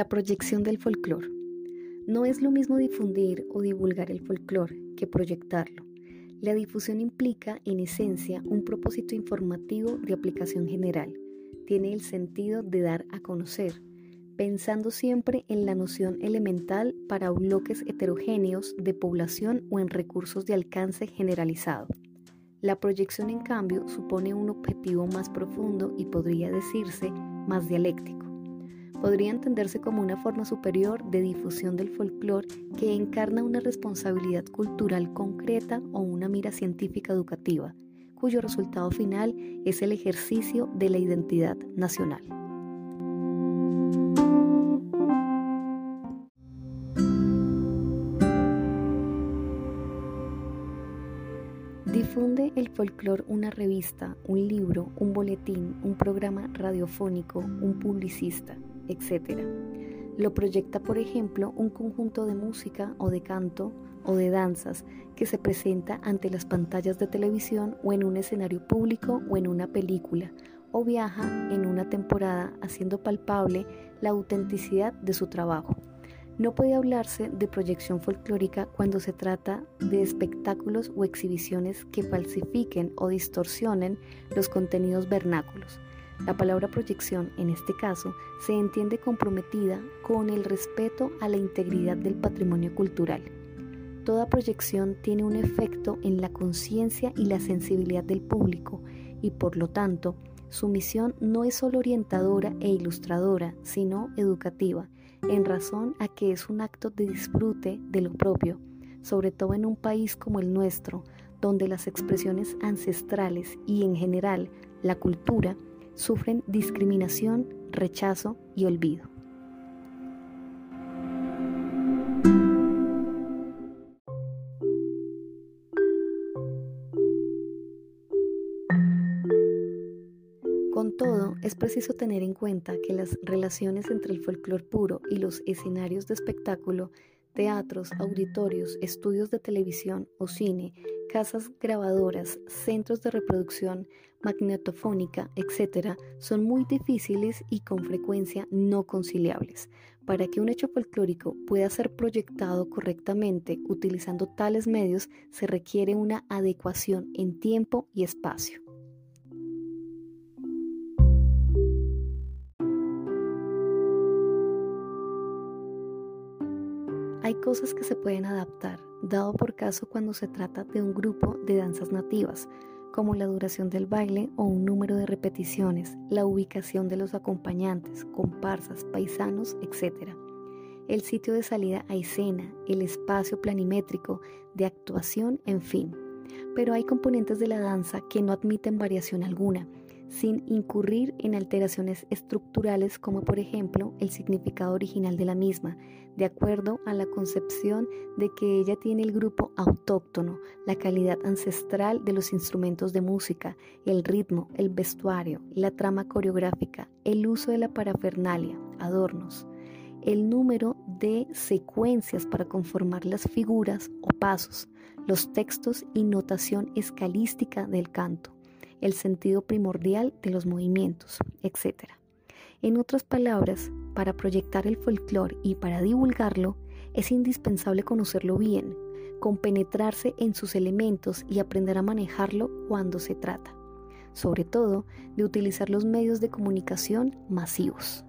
La proyección del folclore. No es lo mismo difundir o divulgar el folclore que proyectarlo. La difusión implica, en esencia, un propósito informativo de aplicación general. Tiene el sentido de dar a conocer, pensando siempre en la noción elemental para bloques heterogéneos de población o en recursos de alcance generalizado. La proyección, en cambio, supone un objetivo más profundo y podría decirse más dialéctico podría entenderse como una forma superior de difusión del folclore que encarna una responsabilidad cultural concreta o una mira científica educativa, cuyo resultado final es el ejercicio de la identidad nacional. Difunde el folclore una revista, un libro, un boletín, un programa radiofónico, un publicista etc. Lo proyecta, por ejemplo, un conjunto de música o de canto o de danzas que se presenta ante las pantallas de televisión o en un escenario público o en una película, o viaja en una temporada haciendo palpable la autenticidad de su trabajo. No puede hablarse de proyección folclórica cuando se trata de espectáculos o exhibiciones que falsifiquen o distorsionen los contenidos vernáculos la palabra proyección, en este caso, se entiende comprometida con el respeto a la integridad del patrimonio cultural. Toda proyección tiene un efecto en la conciencia y la sensibilidad del público y por lo tanto su misión no es solo orientadora e ilustradora, sino educativa, en razón a que es un acto de disfrute de lo propio, sobre todo en un país como el nuestro, donde las expresiones ancestrales y en general la cultura sufren discriminación, rechazo y olvido. Con todo, es preciso tener en cuenta que las relaciones entre el folclore puro y los escenarios de espectáculo, teatros, auditorios, estudios de televisión o cine casas grabadoras, centros de reproducción magnetofónica, etc., son muy difíciles y con frecuencia no conciliables. Para que un hecho folclórico pueda ser proyectado correctamente utilizando tales medios se requiere una adecuación en tiempo y espacio. Hay cosas que se pueden adaptar, dado por caso cuando se trata de un grupo de danzas nativas, como la duración del baile o un número de repeticiones, la ubicación de los acompañantes, comparsas, paisanos, etc. El sitio de salida a escena, el espacio planimétrico, de actuación, en fin. Pero hay componentes de la danza que no admiten variación alguna sin incurrir en alteraciones estructurales como por ejemplo el significado original de la misma, de acuerdo a la concepción de que ella tiene el grupo autóctono, la calidad ancestral de los instrumentos de música, el ritmo, el vestuario, la trama coreográfica, el uso de la parafernalia, adornos, el número de secuencias para conformar las figuras o pasos, los textos y notación escalística del canto el sentido primordial de los movimientos, etc. En otras palabras, para proyectar el folclore y para divulgarlo, es indispensable conocerlo bien, compenetrarse en sus elementos y aprender a manejarlo cuando se trata, sobre todo de utilizar los medios de comunicación masivos.